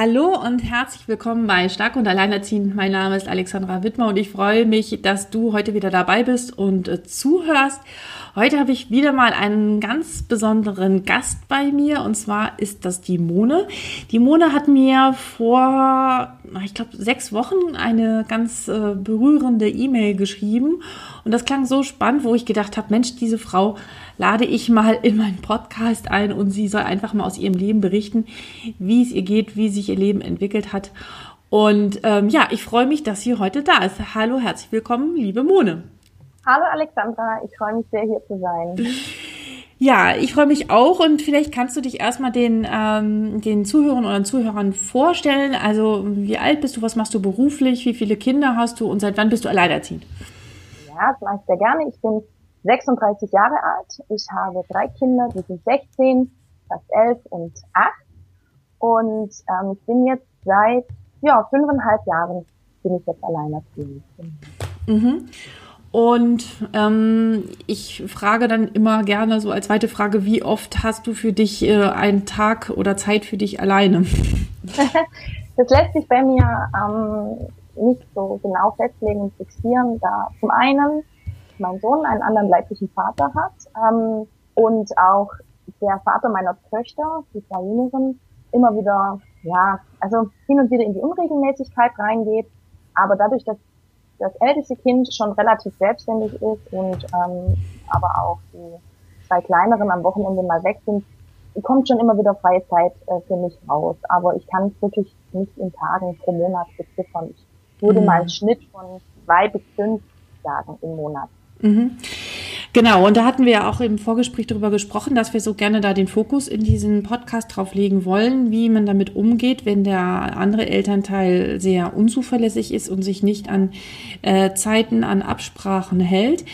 Hallo und herzlich willkommen bei Stark und Alleinerziehend. Mein Name ist Alexandra Wittmer und ich freue mich, dass du heute wieder dabei bist und äh, zuhörst. Heute habe ich wieder mal einen ganz besonderen Gast bei mir und zwar ist das die Mone. Die Mone hat mir vor, ich glaube, sechs Wochen eine ganz äh, berührende E-Mail geschrieben und das klang so spannend, wo ich gedacht habe, Mensch, diese Frau lade ich mal in meinen Podcast ein und sie soll einfach mal aus ihrem Leben berichten, wie es ihr geht, wie sich ihr Leben entwickelt hat. Und ähm, ja, ich freue mich, dass sie heute da ist. Hallo, herzlich willkommen, liebe Mone. Hallo Alexandra, ich freue mich sehr hier zu sein. Ja, ich freue mich auch und vielleicht kannst du dich erstmal den, ähm, den Zuhörern oder Zuhörern vorstellen. Also wie alt bist du, was machst du beruflich, wie viele Kinder hast du und seit wann bist du alleinerziehend? Ja, das mache ich sehr gerne. Ich bin 36 Jahre alt. Ich habe drei Kinder, die sind 16, fast 11 und 8. Und ähm, ich bin jetzt seit ja, fünfeinhalb Jahren bin ich jetzt alleinerziehend. Mhm. Und ähm, ich frage dann immer gerne so als zweite Frage, wie oft hast du für dich äh, einen Tag oder Zeit für dich alleine? das lässt sich bei mir ähm, nicht so genau festlegen und fixieren, da zum einen mein Sohn einen anderen leiblichen Vater hat ähm, und auch der Vater meiner Töchter, die zwei Jüngeren, immer wieder, ja, also hin und wieder in die Unregelmäßigkeit reingeht. Aber dadurch, dass das älteste Kind schon relativ selbstständig ist und ähm, aber auch die zwei kleineren am Wochenende mal weg sind, kommt schon immer wieder freie Zeit äh, für mich raus. Aber ich kann es wirklich nicht in Tagen pro Monat beziffern. Ich würde mhm. mal einen Schnitt von zwei bis fünf sagen im Monat Mhm. Genau, und da hatten wir ja auch im Vorgespräch darüber gesprochen, dass wir so gerne da den Fokus in diesen Podcast drauf legen wollen, wie man damit umgeht, wenn der andere Elternteil sehr unzuverlässig ist und sich nicht an äh, Zeiten, an Absprachen hält.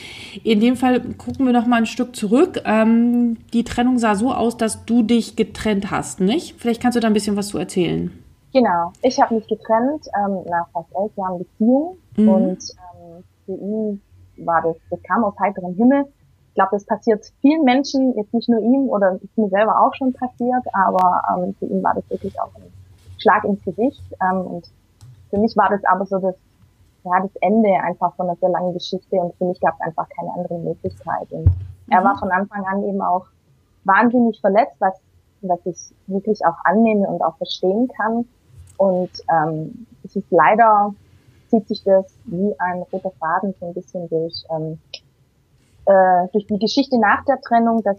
In dem Fall gucken wir noch mal ein Stück zurück. Ähm, die Trennung sah so aus, dass du dich getrennt hast, nicht? Vielleicht kannst du da ein bisschen was zu erzählen. Genau, ich habe mich getrennt ähm, nach fast elf Jahren Beziehung mhm. und ähm, für ihn war das, das kam aus heiterem Himmel. Ich glaube, das passiert vielen Menschen, jetzt nicht nur ihm oder ist mir selber auch schon passiert, aber ähm, für ihn war das wirklich auch ein Schlag ins Gesicht. Ähm, und für mich war das aber so das, ja, das Ende einfach von einer sehr langen Geschichte und für mich gab es einfach keine andere Möglichkeit. Und mhm. er war von Anfang an eben auch wahnsinnig verletzt, was, was ich wirklich auch annehme und auch verstehen kann. Und ähm, es ist leider zieht sich das wie ein roter Faden so ein bisschen durch, ähm, äh, durch die Geschichte nach der Trennung, dass,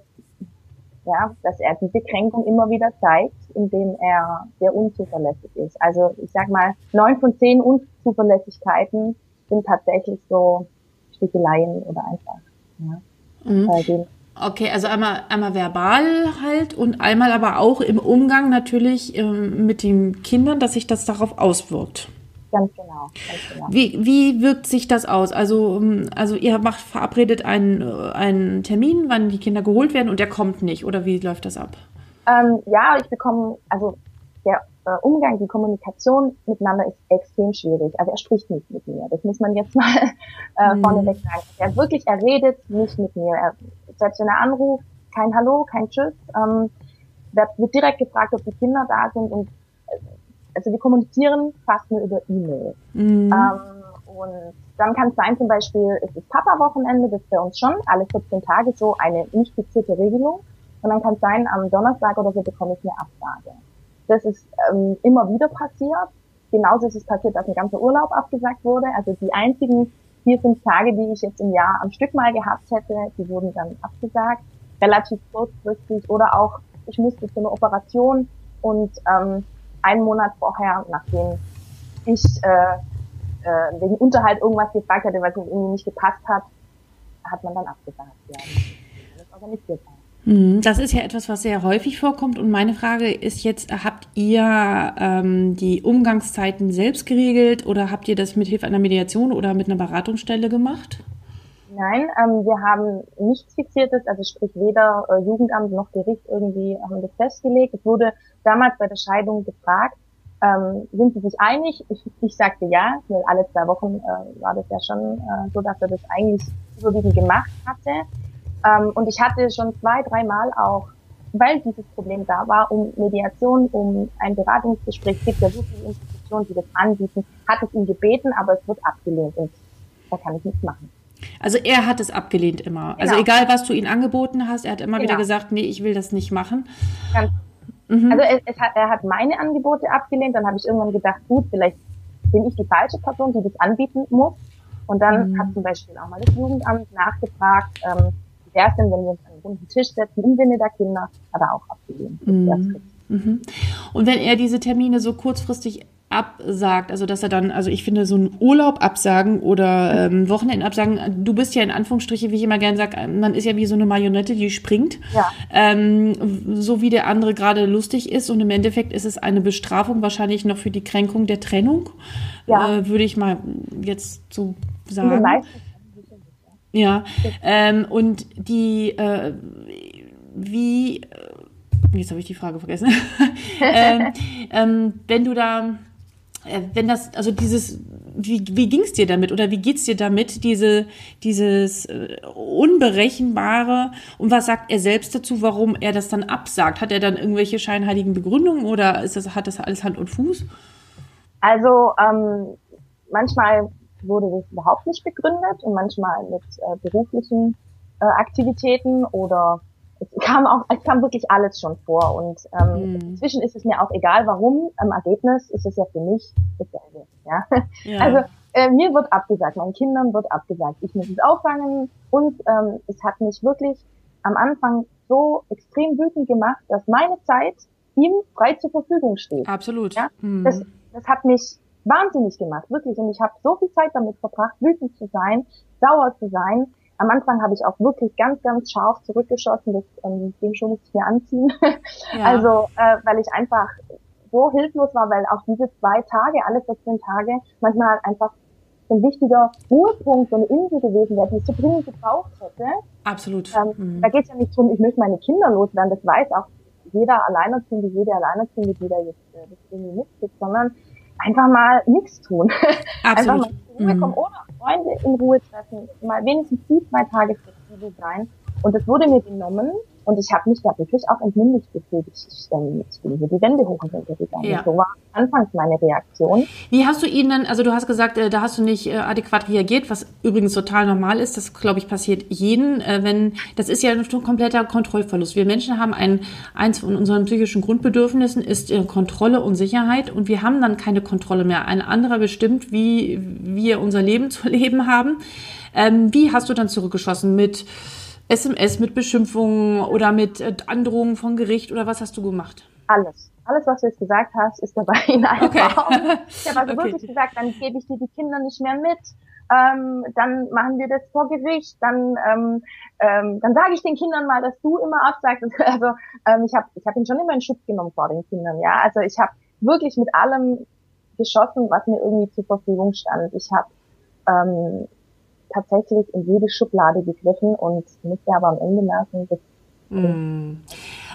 ja, dass er diese Kränkung immer wieder zeigt, indem er sehr unzuverlässig ist. Also ich sag mal, neun von zehn Unzuverlässigkeiten sind tatsächlich so Sticheleien oder einfach. Ja, mhm. äh, Okay, also einmal, einmal verbal halt und einmal aber auch im Umgang natürlich ähm, mit den Kindern, dass sich das darauf auswirkt. Ganz genau. Ganz genau. Wie, wie wirkt sich das aus? Also, ähm, also ihr macht verabredet einen, äh, einen Termin, wann die Kinder geholt werden und der kommt nicht, oder wie läuft das ab? Ähm, ja, ich bekomme, also der äh, Umgang, die Kommunikation miteinander ist extrem schwierig. Also er spricht nicht mit mir. Das muss man jetzt mal äh, mhm. vorneweg sagen. Er wirklich, er redet nicht mit mir. Er, selbst wenn er anruft, kein Hallo, kein Tschüss. Ähm, wird, wird direkt gefragt, ob die Kinder da sind und also wir kommunizieren fast nur über E-Mail. Mhm. Ähm, und dann kann es sein, zum Beispiel, es ist Papa-Wochenende, das ist bei uns schon alle 14 Tage so eine nicht fixierte Regelung. Und dann kann es sein, am Donnerstag oder so bekomme ich eine Absage. Das ist ähm, immer wieder passiert. Genauso ist es passiert, dass ein ganzer Urlaub abgesagt wurde. Also die einzigen vier, fünf Tage, die ich jetzt im Jahr am Stück mal gehabt hätte, die wurden dann abgesagt. Relativ kurzfristig oder auch, ich musste zu einer Operation und ähm, einen Monat vorher, nachdem ich äh, äh, wegen Unterhalt irgendwas gefragt hatte, was mir irgendwie nicht gepasst hat, hat man dann abgesagt. Ja. Mhm. Das ist ja etwas, was sehr häufig vorkommt. Und meine Frage ist jetzt, habt ihr ähm, die Umgangszeiten selbst geregelt oder habt ihr das mit Hilfe einer Mediation oder mit einer Beratungsstelle gemacht? Nein, ähm, wir haben nichts Fixiertes, also sprich weder äh, Jugendamt noch Gericht irgendwie haben das festgelegt. Es wurde damals bei der Scheidung gefragt, ähm, sind sie sich einig? Ich, ich sagte ja, weil alle zwei Wochen äh, war das ja schon äh, so, dass er das eigentlich überwiegend gemacht hatte. Ähm, und ich hatte schon zwei, dreimal auch, weil dieses Problem da war, um Mediation, um ein Beratungsgespräch, gibt ja so viele Institutionen, die das anbieten, hat es ihn gebeten, aber es wird abgelehnt und da kann ich nichts machen. Also er hat es abgelehnt immer. Also genau. Also egal, was du ihm angeboten hast, er hat immer genau. wieder gesagt, nee, ich will das nicht machen. Ganz mhm. Also es, es hat, er hat meine Angebote abgelehnt, dann habe ich irgendwann gedacht, gut, vielleicht bin ich die falsche Person, die das anbieten muss. Und dann mhm. hat zum Beispiel auch mal das Jugendamt nachgefragt, ähm, wie wäre es denn, wenn wir uns an einen runden Tisch setzen im Sinne der Kinder, hat er auch abgelehnt. Mhm. Mhm. Und wenn er diese Termine so kurzfristig absagt, also dass er dann, also ich finde, so einen Urlaub absagen oder ähm, Wochenenden absagen, du bist ja in Anführungsstriche, wie ich immer gerne sage, man ist ja wie so eine Marionette, die springt, ja. ähm, so wie der andere gerade lustig ist und im Endeffekt ist es eine Bestrafung wahrscheinlich noch für die Kränkung der Trennung, ja. äh, würde ich mal jetzt so sagen. Ja, ähm, und die, äh, wie, jetzt habe ich die Frage vergessen, ähm, ähm, wenn du da äh, wenn das, also dieses, wie, wie ging es dir damit oder wie geht's dir damit, diese, dieses äh, Unberechenbare und was sagt er selbst dazu, warum er das dann absagt? Hat er dann irgendwelche scheinheiligen Begründungen oder ist das, hat das alles Hand und Fuß? Also ähm, manchmal wurde das überhaupt nicht begründet und manchmal mit äh, beruflichen äh, Aktivitäten oder es kam auch, es kam wirklich alles schon vor und ähm, mhm. inzwischen ist es mir auch egal, warum. Im Ergebnis ist es ja für mich dasselbe. Ja? ja. Also äh, mir wird abgesagt, meinen Kindern wird abgesagt. Ich muss es auffangen und ähm, es hat mich wirklich am Anfang so extrem wütend gemacht, dass meine Zeit ihm frei zur Verfügung steht. Absolut. Ja? Mhm. Das, das hat mich wahnsinnig gemacht, wirklich. Und ich habe so viel Zeit damit verbracht, wütend zu sein, sauer zu sein am Anfang habe ich auch wirklich ganz, ganz scharf zurückgeschossen, das ähm, dem schon nicht mehr anziehen. Ja. Also, äh, weil ich einfach so hilflos war, weil auch diese zwei Tage, alle 14 Tage, manchmal halt einfach so ein wichtiger Ruhepunkt, so eine Insel gewesen wäre, die ich so dringend gebraucht hätte. Absolut. Ähm, mhm. Da geht es ja nicht drum, ich möchte meine Kinder loswerden, das weiß auch jeder Alleinerziehende, jede Alleinerziehende, die da jetzt äh, das irgendwie mitkriegt, sondern einfach mal nichts tun. Absolut. einfach mal in Ruhe mhm. kommen, ohne Freunde in Ruhe treffen, mal wenigstens die zwei Tage flexibel sein. Und das wurde mir genommen und ich habe mich da wirklich auch entmündigt gefühlt. Ich, bin hier die Wände hoch und runter gegangen. Ja. So war anfangs meine Reaktion. Wie hast du ihn denn, also du hast gesagt, äh, da hast du nicht äh, adäquat reagiert, was übrigens total normal ist. Das, glaube ich, passiert jeden, äh, wenn, das ist ja ein kompletter Kontrollverlust. Wir Menschen haben ein, eins von unseren psychischen Grundbedürfnissen ist Kontrolle und Sicherheit und wir haben dann keine Kontrolle mehr. Ein anderer bestimmt, wie wir unser Leben zu leben haben. Ähm, wie hast du dann zurückgeschossen mit, SMS mit Beschimpfungen oder mit äh, Androhungen von Gericht oder was hast du gemacht? Alles. Alles, was du jetzt gesagt hast, ist dabei in einem okay. Raum. Ich habe also okay. wirklich gesagt, dann gebe ich dir die Kinder nicht mehr mit. Ähm, dann machen wir das vor Gericht, dann ähm, ähm, dann sage ich den Kindern mal, dass du immer absagst. Also ähm, ich habe ich hab ihn schon immer in Schutz genommen vor den Kindern, ja. Also ich habe wirklich mit allem geschossen, was mir irgendwie zur Verfügung stand. Ich habe ähm, tatsächlich in jede Schublade gegriffen und musste aber am Ende merken, dass Mm.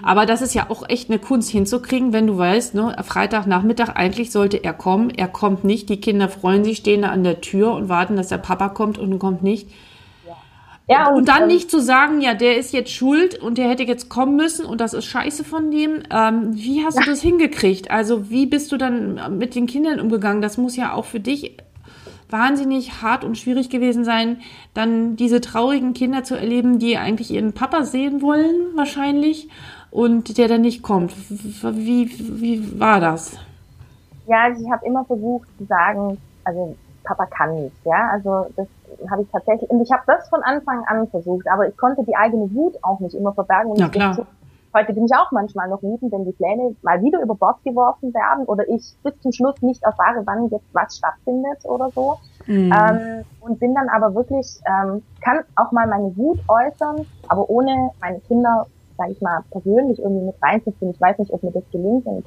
Aber das ist ja auch echt eine Kunst hinzukriegen, wenn du weißt, ne, Freitagnachmittag eigentlich sollte er kommen, er kommt nicht, die Kinder freuen sich, stehen da an der Tür und warten, dass der Papa kommt und kommt nicht. Ja. Ja, und, und, dann ähm, nicht zu sagen, ja, der ist jetzt schuld und der hätte jetzt kommen müssen und das ist scheiße von dem. Ähm, wie hast ja. du das hingekriegt? Also wie bist du dann mit den Kindern umgegangen? Das muss ja auch für dich wahnsinnig hart und schwierig gewesen sein, dann diese traurigen Kinder zu erleben, die eigentlich ihren Papa sehen wollen, wahrscheinlich, und der dann nicht kommt. Wie, wie war das? Ja, ich habe immer versucht zu sagen, also Papa kann nicht, ja, also das habe ich tatsächlich, und ich habe das von Anfang an versucht, aber ich konnte die eigene Wut auch nicht immer verbergen. Und ja, klar. Heute bin ich auch manchmal noch wütend, wenn die Pläne mal wieder über Bord geworfen werden oder ich bis zum Schluss nicht erfahre, wann jetzt was stattfindet oder so. Mhm. Ähm, und bin dann aber wirklich, ähm, kann auch mal meine Wut äußern, aber ohne meine Kinder sage ich mal, persönlich irgendwie mit reinzuziehen. Ich weiß nicht, ob mir das gelingt, und,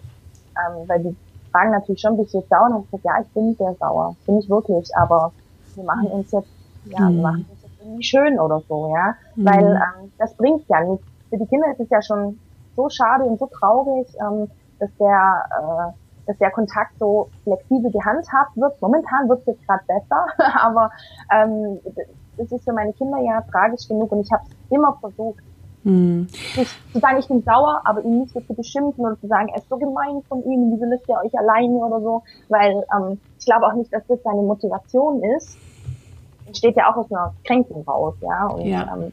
ähm, weil die fragen natürlich schon, bist du jetzt sauer? Und ich sage, ja, ich bin sehr sauer. Bin ich wirklich, aber wir machen uns jetzt, ja, mhm. wir machen uns jetzt irgendwie schön oder so, ja. Mhm. Weil ähm, das bringt ja nichts. Für die Kinder ist es ja schon so schade und so traurig, ähm, dass der äh, dass der Kontakt so flexibel gehandhabt wird. Momentan wird es jetzt gerade besser, aber ähm, das ist für meine Kinder ja tragisch genug und ich habe es immer versucht, hm. zu sagen, ich bin sauer, aber ihn nicht so zu beschimpfen oder zu sagen, er ist so gemein von ihm, wieso lässt er euch alleine oder so, weil ähm, ich glaube auch nicht, dass das seine Motivation ist. Entsteht ja auch aus einer Kränkung raus, ja. Und ja. Ähm,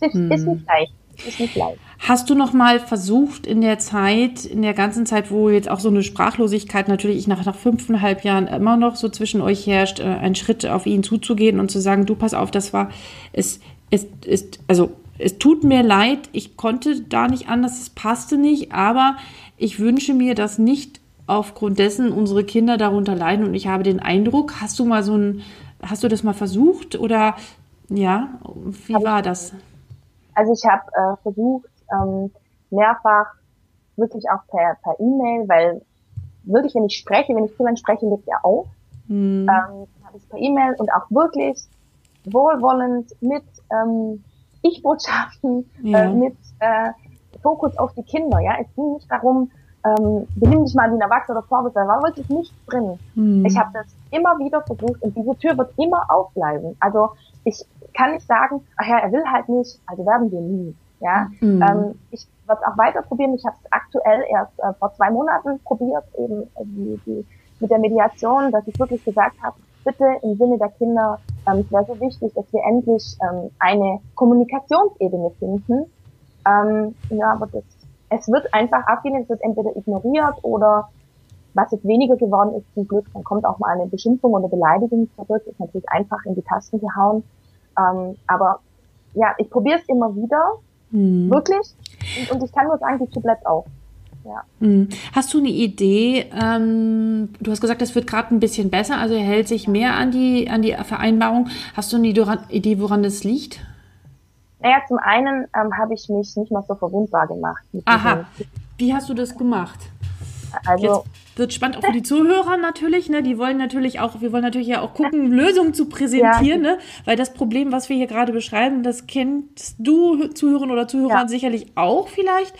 es ist, hm. ist nicht leicht. Ist nicht leicht. Hast du noch mal versucht in der Zeit, in der ganzen Zeit, wo jetzt auch so eine Sprachlosigkeit natürlich nach, nach fünfeinhalb Jahren immer noch so zwischen euch herrscht, äh, einen Schritt auf ihn zuzugehen und zu sagen, du pass auf, das war, es ist, ist, also es tut mir leid, ich konnte da nicht anders, es passte nicht, aber ich wünsche mir, dass nicht aufgrund dessen unsere Kinder darunter leiden und ich habe den Eindruck, hast du mal so ein, hast du das mal versucht oder ja, wie war das? Also ich habe äh, versucht, ähm, mehrfach wirklich auch per per E-Mail, weil wirklich, wenn ich spreche, wenn ich zu jemandem spreche, legt er auf. Mhm. Ähm, habe ich per E-Mail und auch wirklich wohlwollend mit ähm, Ich-Botschaften, äh, ja. äh, mit äh, Fokus auf die Kinder. Ja, es ging nicht darum, ähm, benimm dich mal wie ein Erwachsener oder da war wirklich nichts drin. Mhm. Ich habe das immer wieder versucht und diese Tür wird immer aufbleiben. Also ich kann nicht sagen, ach ja, er will halt nicht, also werden wir nie. Ja, mhm. ähm, ich werde es auch weiter probieren. Ich habe es aktuell erst äh, vor zwei Monaten probiert, eben äh, die, die, mit der Mediation, dass ich wirklich gesagt habe, bitte im Sinne der Kinder, ähm, es wäre so wichtig, dass wir endlich ähm, eine Kommunikationsebene finden. Ähm, ja, aber das, es wird einfach abgelehnt, es wird entweder ignoriert oder was jetzt weniger geworden ist, zum Glück, dann kommt auch mal eine Beschimpfung oder Beleidigung zurück, ist natürlich einfach in die Tasten gehauen. Ähm, aber ja, ich probiere es immer wieder, mhm. wirklich. Und, und, ich kann nur sagen, die Tür bleibt auf. Ja. Mhm. Hast du eine Idee? Ähm, du hast gesagt, das wird gerade ein bisschen besser, also er hält sich mehr an die, an die Vereinbarung. Hast du eine Idee, woran das liegt? Naja, zum einen ähm, habe ich mich nicht mehr so verwundbar gemacht. Aha. Wie hast du das gemacht? Also, Jetzt wird spannend auch für die Zuhörer natürlich, ne? Die wollen natürlich auch, wir wollen natürlich ja auch gucken, Lösungen zu präsentieren, ja. ne? Weil das Problem, was wir hier gerade beschreiben, das kennst du Zuhörern oder Zuhörern ja. sicherlich auch vielleicht.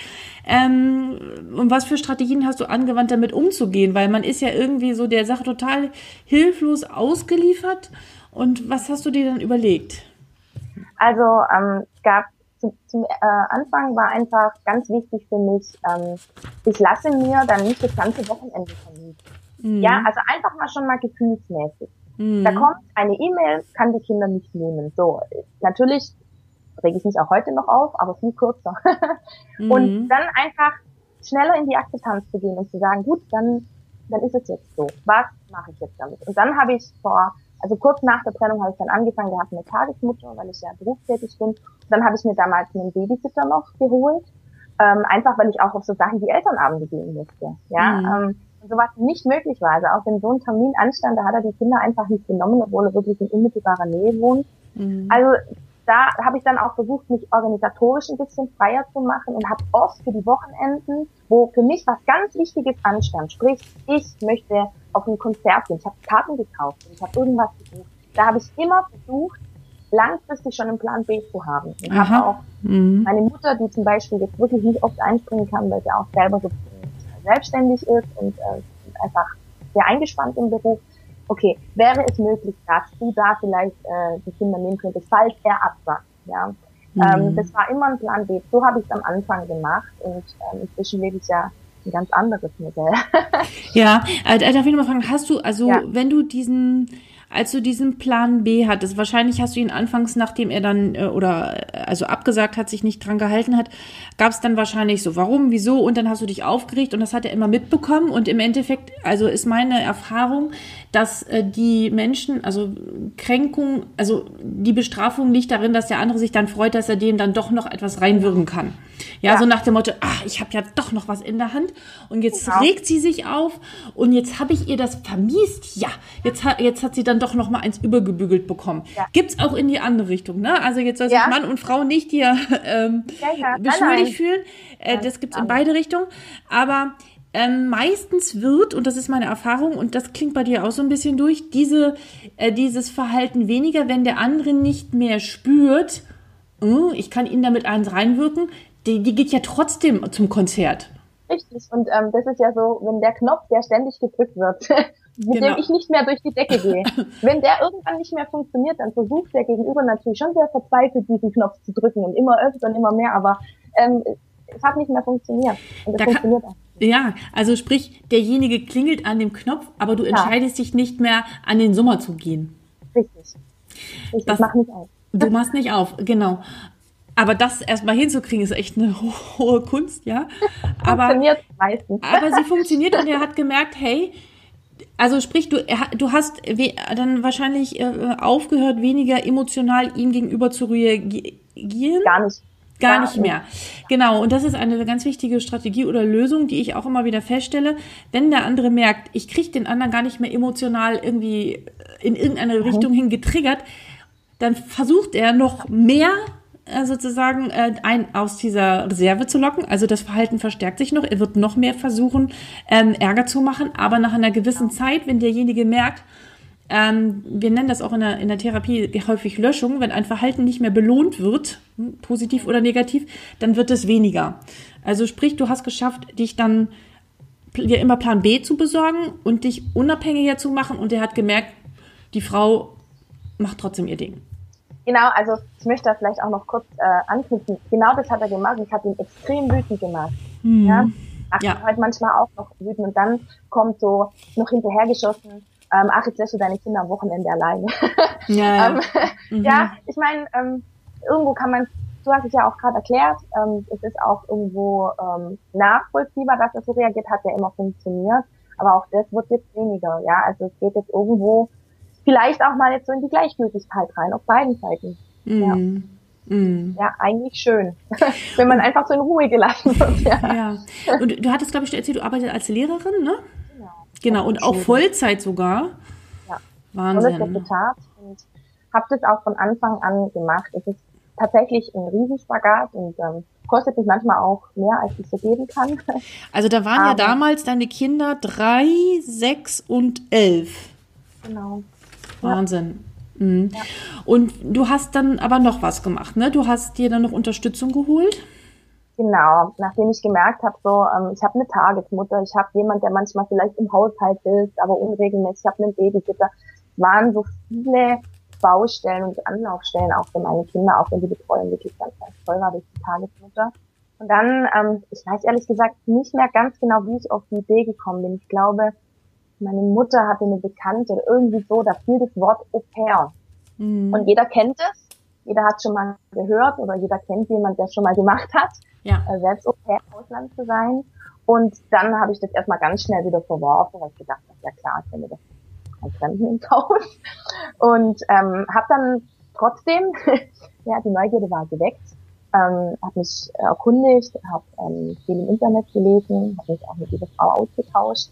Ähm, und was für Strategien hast du angewandt, damit umzugehen? Weil man ist ja irgendwie so der Sache total hilflos ausgeliefert. Und was hast du dir dann überlegt? Also ähm, es gab zum, zum äh, Anfang war einfach ganz wichtig für mich, ähm, ich lasse mir dann nicht das ganze Wochenende vermieten. Mhm. Ja, also einfach mal schon mal gefühlsmäßig. Mhm. Da kommt eine E-Mail, kann die Kinder nicht nehmen. So, natürlich rege ich mich auch heute noch auf, aber viel kürzer. mhm. Und dann einfach schneller in die Akzeptanz zu gehen und zu sagen, gut, dann, dann ist es jetzt so. Was mache ich jetzt damit? Und dann habe ich vor also kurz nach der Trennung habe ich dann angefangen gehabt mit Tagesmutter, weil ich ja berufstätig bin. Dann habe ich mir damals einen Babysitter noch geholt, ähm, einfach weil ich auch auf so Sachen wie Elternabende gehen musste. Ja, mhm. ähm, und sowas nicht möglich war. Also auch wenn so ein Termin anstand, da hat er die Kinder einfach nicht genommen, obwohl er wirklich in unmittelbarer Nähe wohnt. Mhm. Also da habe ich dann auch versucht, mich organisatorisch ein bisschen freier zu machen und habe oft für die Wochenenden, wo für mich was ganz Wichtiges anstand, sprich, ich möchte auf ein Konzert gehen, ich habe Karten gekauft, ich habe irgendwas gebucht, da habe ich immer versucht, langfristig schon einen Plan B zu haben. Ich habe auch mhm. meine Mutter, die zum Beispiel jetzt wirklich nicht oft einspringen kann, weil sie auch selber so selbstständig ist und äh, einfach sehr eingespannt im Beruf, okay, wäre es möglich, dass du da vielleicht äh, die Kinder nehmen könntest, falls er absagt, ja. Mhm. Ähm, das war immer ein Plan B. So habe ich es am Anfang gemacht und ähm, inzwischen lebe ich ja ein ganz anderes Modell. ja, äh, darf ich nochmal fragen, hast du, also ja. wenn du diesen als du diesen Plan B hattest, wahrscheinlich hast du ihn anfangs, nachdem er dann äh, oder äh, also abgesagt hat, sich nicht dran gehalten hat, gab es dann wahrscheinlich so, warum, wieso und dann hast du dich aufgeregt und das hat er immer mitbekommen und im Endeffekt, also ist meine Erfahrung, dass äh, die Menschen, also Kränkung, also die Bestrafung liegt darin, dass der andere sich dann freut, dass er dem dann doch noch etwas reinwirken kann. Ja, ja. so nach dem Motto, ach, ich habe ja doch noch was in der Hand. und jetzt genau. regt sie sich auf und jetzt habe ich ihr das vermiest. Ja, jetzt hat, jetzt hat sie dann doch noch mal eins übergebügelt bekommen. Ja. Gibt's auch in die andere Richtung, ne? Also jetzt soll sich ja. Mann und Frau nicht hier ähm, ja, beschuldigt fühlen. Äh, das gibt's in beide Richtungen. Aber ähm, meistens wird, und das ist meine Erfahrung, und das klingt bei dir auch so ein bisschen durch, diese, äh, dieses Verhalten weniger, wenn der andere nicht mehr spürt, oh, ich kann ihn damit eins reinwirken, die, die geht ja trotzdem zum Konzert. Richtig, und ähm, das ist ja so, wenn der Knopf, der ständig gedrückt wird, mit genau. dem ich nicht mehr durch die Decke gehe. wenn der irgendwann nicht mehr funktioniert, dann versucht der Gegenüber natürlich schon sehr verzweifelt, diesen Knopf zu drücken und immer öfter und immer mehr, aber ähm, es hat nicht mehr funktioniert. Und es da funktioniert auch. Ja, also sprich, derjenige klingelt an dem Knopf, aber du entscheidest ja. dich nicht mehr, an den Sommer zu gehen. Richtig. Ich das, mach nicht auf. Du machst nicht auf, genau. Aber das erstmal hinzukriegen, ist echt eine hohe Kunst, ja. Aber, funktioniert meistens. aber sie funktioniert und er hat gemerkt, hey, also sprich, du, du hast dann wahrscheinlich äh, aufgehört, weniger emotional ihm gegenüber zu reagieren. Gar nicht. Gar nicht mehr. Genau, und das ist eine ganz wichtige Strategie oder Lösung, die ich auch immer wieder feststelle. Wenn der andere merkt, ich kriege den anderen gar nicht mehr emotional irgendwie in irgendeine. Richtung hin getriggert, dann versucht er noch mehr äh, sozusagen äh, ein aus dieser Reserve zu locken. Also das Verhalten verstärkt sich noch. Er wird noch mehr versuchen, ähm, Ärger zu machen. Aber nach einer gewissen Zeit, wenn derjenige merkt, ähm, wir nennen das auch in der, in der Therapie häufig Löschung, wenn ein Verhalten nicht mehr belohnt wird, hm, positiv oder negativ, dann wird es weniger. Also sprich, du hast geschafft, dich dann dir immer Plan B zu besorgen und dich unabhängiger zu machen und er hat gemerkt, die Frau macht trotzdem ihr Ding. Genau, also ich möchte da vielleicht auch noch kurz äh, anknüpfen. Genau das hat er gemacht ich habe ihn extrem wütend gemacht. Hm. Ja? Ach, ja. halt manchmal auch noch wütend und dann kommt so noch hinterhergeschossen, ähm, ach, jetzt lässt du deine Kinder am Wochenende alleine. Ja, ja. ähm, mhm. ja ich meine, ähm, irgendwo kann man, du hast es ja auch gerade erklärt, ähm, es ist auch irgendwo ähm, nachvollziehbar, dass er so reagiert, hat ja immer funktioniert, aber auch das wird jetzt weniger, ja, also es geht jetzt irgendwo vielleicht auch mal jetzt so in die Gleichgültigkeit rein, auf beiden Seiten. Mhm. Ja. Mm. Ja, eigentlich schön, wenn man einfach so in Ruhe gelassen wird. Ja. ja. Und du hattest, glaube ich, erzählt, du arbeitest als Lehrerin, ne? Genau. Und auch Vollzeit sogar. Ja. Wahnsinn. Und das und habe das auch von Anfang an gemacht. Es ist tatsächlich ein Riesenspagat und ähm, kostet mich manchmal auch mehr, als ich so geben kann. Also da waren Aber, ja damals deine Kinder drei, sechs und elf. Genau. Wahnsinn. Mhm. Ja. Und du hast dann aber noch was gemacht, ne? Du hast dir dann noch Unterstützung geholt? Genau, nachdem ich gemerkt habe, so, ähm, ich habe eine Tagesmutter, ich habe jemand, der manchmal vielleicht im Haushalt hilft, aber unregelmäßig, ich habe einen Babysitter. Waren so viele Baustellen und Anlaufstellen auch für meine Kinder, auch wenn die Betreuung wirklich ganz, ganz toll war durch die Tagesmutter. Und dann, ähm, ich weiß ehrlich gesagt nicht mehr ganz genau, wie ich auf die Idee gekommen bin. Ich glaube, meine Mutter hatte eine Bekannte oder irgendwie so, da fiel das Wort Au pair. Mhm. Und jeder kennt es, jeder hat schon mal gehört oder jeder kennt jemand, der es schon mal gemacht hat, ja. äh, selbst pair im Ausland zu sein. Und dann habe ich das erstmal ganz schnell wieder verworfen, weil ich gedacht habe, ja klar, ich finde das kein Fremden im Haus. Und ähm, habe dann trotzdem, ja, die Neugierde war geweckt, ähm, habe mich erkundigt, habe ähm, viel im Internet gelesen, habe mich auch mit dieser Frau ausgetauscht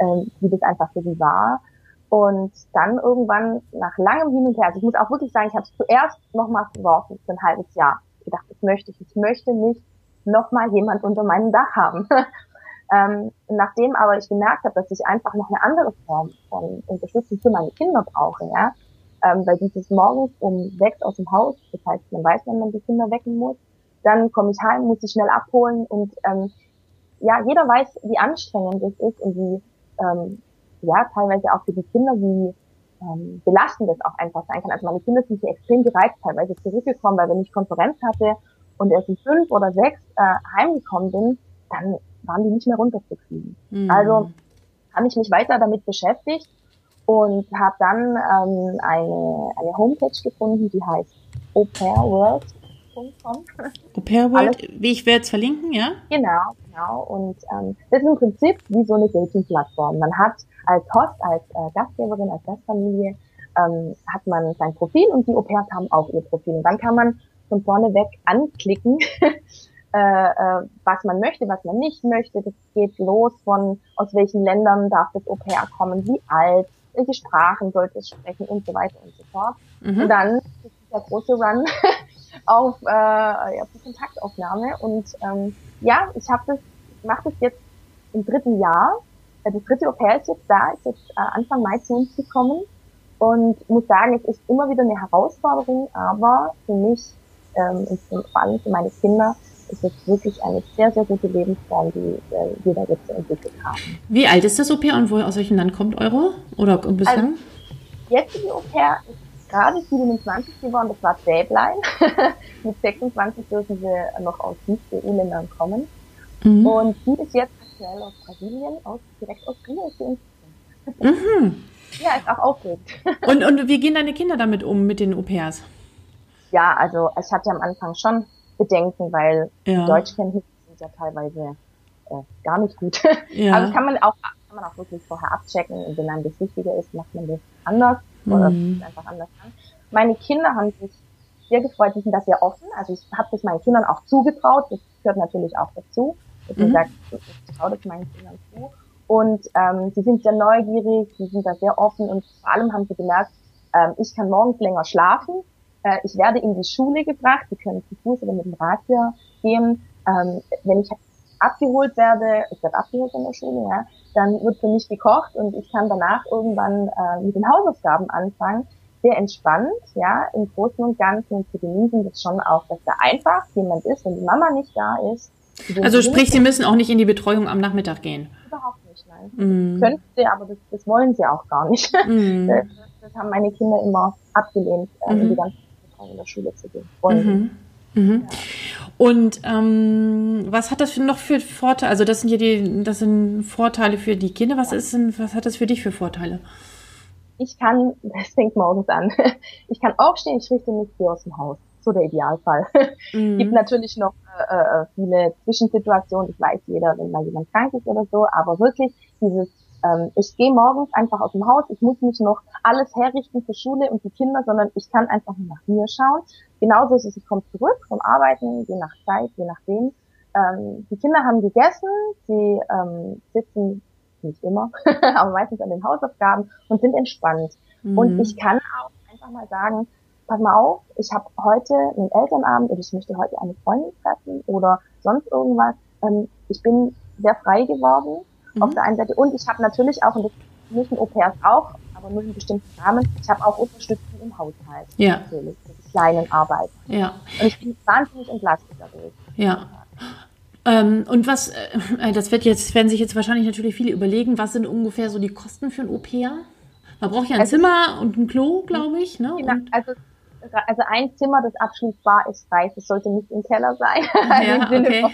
ähm, wie das einfach für sie war. Und dann irgendwann nach langem Hin und Her, also ich muss auch wirklich sagen, ich habe es zuerst nochmal verworfen für ein halbes Jahr. Ich gedacht, das möchte ich. Ich möchte nicht nochmal jemand unter meinem Dach haben. ähm, nachdem aber ich gemerkt habe, dass ich einfach noch eine andere Form von Unterstützung für meine Kinder brauche, ja, ähm, weil dieses morgens um sechs aus dem Haus, das heißt, man weiß, wenn man die Kinder wecken muss, dann komme ich heim, muss sie schnell abholen und ähm, ja, jeder weiß, wie anstrengend es ist und wie ähm, ja teilweise auch für die Kinder, wie ähm, belastend das auch einfach sein kann. Also meine Kinder sind hier extrem gereizt teilweise zurückgekommen, weil wenn ich Konferenz hatte und erst um fünf oder sechs äh, heimgekommen bin, dann waren die nicht mehr runterzukriegen. Mhm. Also habe ich mich weiter damit beschäftigt und habe dann ähm, eine, eine Homepage gefunden, die heißt aupairworld.com. Aupairworld, wie ich werde es verlinken, ja? Genau, Genau, und ähm, das ist im Prinzip wie so eine Dating-Plattform. Man hat als Host, als äh, Gastgeberin, als Gastfamilie, ähm, hat man sein Profil und die Au-pairs haben auch ihr Profil. Und dann kann man von vorne weg anklicken, äh, äh, was man möchte, was man nicht möchte. Das geht los von aus welchen Ländern darf das Au pair kommen, wie alt, welche Sprachen sollte es sprechen und so weiter und so fort. Mhm. Und dann ist der große Run auf, äh, auf die Kontaktaufnahme. Und ähm, ja, ich habe das, mache das jetzt im dritten Jahr. Äh, das dritte Au pair ist jetzt da, ist jetzt äh, Anfang Mai zu uns gekommen. Und muss sagen, es ist immer wieder eine Herausforderung, aber für mich ähm, und vor allem für meine Kinder ist es wirklich eine sehr, sehr gute Lebensform, die äh, wir da jetzt entwickelt haben. Wie alt ist das Au pair und wo, aus welchem Land kommt Euro? Oder bislang? Also, jetzt die Au pair ist gerade 27 geworden, das war Däblein. Mit 26 dürfen sie noch aus Nicht-EU-Ländern kommen. Mhm. Und die ist jetzt aktuell aus Brasilien, aus, direkt aus Rio. Mhm. Ja, ist auch aufregend. und, und wie gehen deine Kinder damit um, mit den Au pairs? Ja, also ich hatte am Anfang schon Bedenken, weil ja. Deutschkenntnisse sind ja teilweise äh, gar nicht gut. Ja. Also kann man auch kann man auch wirklich vorher abchecken und wenn einem das wichtiger ist, macht man das anders mhm. oder einfach anders an. Meine Kinder haben sich sehr gefreut, die sind da sehr offen. Also ich habe das meinen Kindern auch zugetraut, das gehört natürlich auch dazu. Dass mhm. sagt, ich traue das meinen Kindern zu. Und ähm, sie sind sehr neugierig, sie sind da sehr offen und vor allem haben sie gemerkt, ähm, ich kann morgens länger schlafen, äh, ich werde in die Schule gebracht, sie können zu Fuß oder mit dem Rad hier gehen. Ähm, wenn ich abgeholt werde, ich werde abgeholt in der Schule, ja, dann wird für mich gekocht und ich kann danach irgendwann äh, mit den Hausaufgaben anfangen. Sehr entspannt, ja, im Großen und Ganzen und zu genießen das schon auch, dass da einfach jemand ist, wenn die Mama nicht da ist. Also sprich, Sie müssen auch nicht in die Betreuung am Nachmittag gehen? Überhaupt nicht, nein. Mm. Könnten sie, aber das, das wollen sie auch gar nicht. Mm. Das, das, haben meine Kinder immer abgelehnt, äh, mm. die ganze Betreuung in der Schule zu gehen. Mhm. Mhm. Ja. Und ähm, was hat das für, noch für Vorteile? Also das sind ja die, das sind Vorteile für die Kinder. Was ist denn, was hat das für dich für Vorteile? Ich kann, das fängt morgens an. Ich kann aufstehen, ich richte mich hier aus dem Haus so der Idealfall. Mhm. Gibt natürlich noch äh, äh, viele Zwischensituationen, das weiß jeder, wenn mal jemand krank ist oder so, aber wirklich dieses, ähm, ich gehe morgens einfach aus dem Haus, ich muss nicht noch alles herrichten für Schule und die Kinder, sondern ich kann einfach nur nach mir schauen. Genauso ist es, ich komme zurück vom Arbeiten, je nach Zeit, je nachdem. Ähm, die Kinder haben gegessen, sie ähm, sitzen nicht immer, aber meistens an den Hausaufgaben und sind entspannt. Mhm. Und ich kann auch einfach mal sagen, pass mal auf, ich habe heute einen Elternabend oder ich möchte heute eine Freundin treffen oder sonst irgendwas. Ähm, ich bin sehr frei geworden mhm. auf der einen Seite und ich habe natürlich auch, und das in Au-pairs auch, aber nur in bestimmten Rahmen, ich habe auch Unterstützung im Haushalt. Ja. Natürlich, für die kleinen Arbeiten. Ja. Und ich bin wahnsinnig entlastet dadurch. Ja. Ähm, und was, äh, das wird jetzt, werden sich jetzt wahrscheinlich natürlich viele überlegen, was sind ungefähr so die Kosten für ein Au-pair? Man braucht ja ein also, Zimmer und ein Klo, glaube ich. Ne? Genau, also also ein Zimmer, das abschließbar ist, weiß, es sollte nicht im Keller sein. Ja, okay.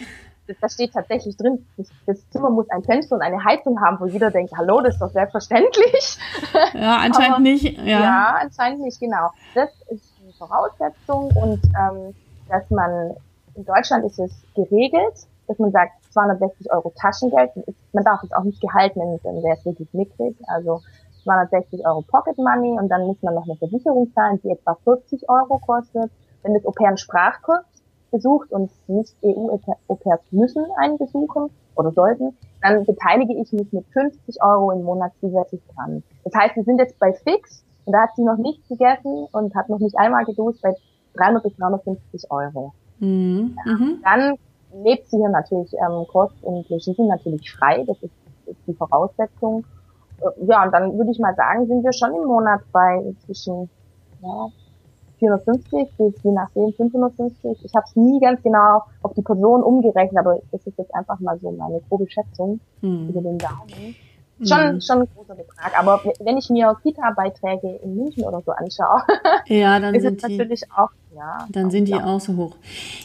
Von, da steht tatsächlich drin, das Zimmer muss ein Fenster und eine Heizung haben, wo jeder denkt, hallo, das ist doch selbstverständlich. Ja, anscheinend Aber, nicht. Ja. ja, anscheinend nicht, genau. Das ist die Voraussetzung und ähm, dass man, in Deutschland ist es geregelt, dass man sagt, 260 Euro Taschengeld, man darf es auch nicht gehalten, dann wäre es wirklich mickrig, also 260 Euro Pocket Money und dann muss man noch eine Versicherung zahlen, die etwa 40 Euro kostet. Wenn das Au-pair einen Sprachkurs besucht und nicht EU-Au-pairs müssen einen besuchen oder sollten, dann beteilige ich mich mit 50 Euro im Monat zusätzlich dran. Das heißt, wir sind jetzt bei Fix und da hat sie noch nichts gegessen und hat noch nicht einmal geduscht bei 300 bis 350 Euro. Mhm. Ja, mhm. dann lebt sie hier natürlich ähm, Kost und Regie sind natürlich frei, das ist, ist die Voraussetzung ja, und dann würde ich mal sagen, sind wir schon im Monat bei zwischen ja, 450 bis je nachdem 550. Ich habe es nie ganz genau auf die Person umgerechnet, aber das ist jetzt einfach mal so meine grobe Schätzung hm. über den Daumen. Schon, mhm. schon ein großer Betrag. Aber wenn ich mir Kita-Beiträge in München oder so anschaue, ja, dann sind die, natürlich auch, ja. Dann sind die auch so hoch.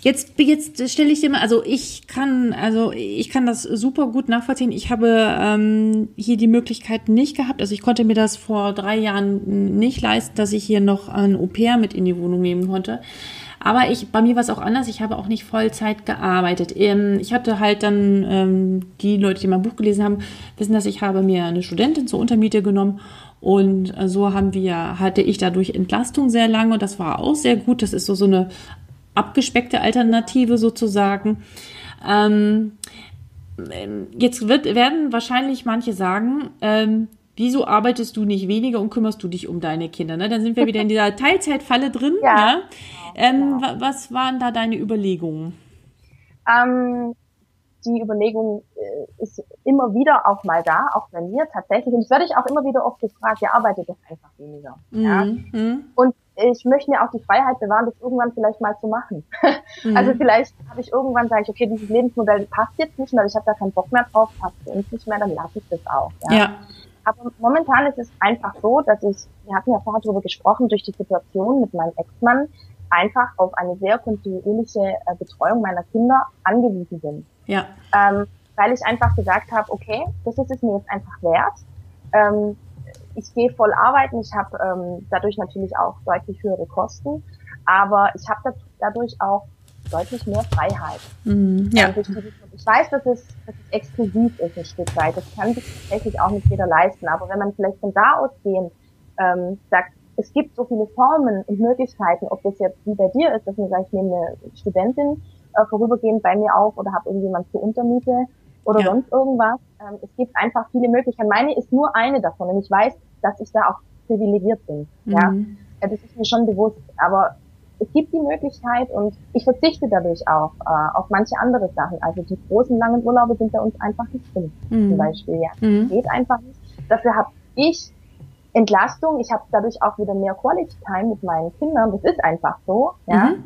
Jetzt, jetzt stelle ich dir mal, also ich kann, also ich kann das super gut nachvollziehen. Ich habe ähm, hier die Möglichkeit nicht gehabt. Also ich konnte mir das vor drei Jahren nicht leisten, dass ich hier noch ein Au-pair mit in die Wohnung nehmen konnte. Aber ich, bei mir war es auch anders. Ich habe auch nicht Vollzeit gearbeitet. Ähm, ich hatte halt dann, ähm, die Leute, die mein Buch gelesen haben, wissen, dass ich habe mir eine Studentin zur Untermiete genommen und so haben wir, hatte ich dadurch Entlastung sehr lange und das war auch sehr gut. Das ist so, so eine abgespeckte Alternative sozusagen. Ähm, jetzt wird, werden wahrscheinlich manche sagen, ähm, wieso arbeitest du nicht weniger und kümmerst du dich um deine Kinder? Ne? Dann sind wir wieder in dieser Teilzeitfalle drin. Ja. ja? Ähm, ja. Was waren da deine Überlegungen? Ähm, die Überlegung äh, ist immer wieder auch mal da, auch bei mir tatsächlich. Und das werde ich auch immer wieder oft gefragt, ja, arbeite doch einfach weniger. Mhm. Ja? Mhm. Und ich möchte mir auch die Freiheit bewahren, das irgendwann vielleicht mal zu machen. Mhm. Also vielleicht habe ich irgendwann, sage ich, okay, dieses Lebensmodell passt jetzt nicht mehr, ich habe da keinen Bock mehr drauf, passt für uns nicht mehr, dann lasse ich das auch. Ja? ja. Aber momentan ist es einfach so, dass ich, wir hatten ja vorher darüber gesprochen, durch die Situation mit meinem Ex-Mann einfach auf eine sehr kontinuierliche äh, Betreuung meiner Kinder angewiesen bin. Ja. Ähm, weil ich einfach gesagt habe, okay, das ist es mir jetzt einfach wert. Ähm, ich gehe voll arbeiten, ich habe ähm, dadurch natürlich auch deutlich höhere Kosten, aber ich habe dadurch auch deutlich mehr Freiheit. Mhm, ja. ich weiß, dass es, dass es exklusiv ist ein Stück weit. Das kann sich tatsächlich auch nicht jeder leisten. Aber wenn man vielleicht von da ausgehend ähm, sagt, es gibt so viele Formen und Möglichkeiten, ob das jetzt wie bei dir ist, dass man sagt, ich nehme eine Studentin äh, vorübergehend bei mir auf oder habe irgendjemand zur Untermiete oder ja. sonst irgendwas. Ähm, es gibt einfach viele Möglichkeiten. Meine ist nur eine davon und ich weiß, dass ich da auch privilegiert bin. Mhm. Ja, das ist mir schon bewusst. Aber es gibt die Möglichkeit und ich verzichte dadurch auch äh, auf manche andere Sachen. Also die großen langen Urlaube sind bei uns einfach nicht drin, mhm. zum Beispiel. Ja, mhm. geht einfach nicht. Dafür habe ich Entlastung. Ich habe dadurch auch wieder mehr Quality Time mit meinen Kindern. Das ist einfach so. Ja. Mhm.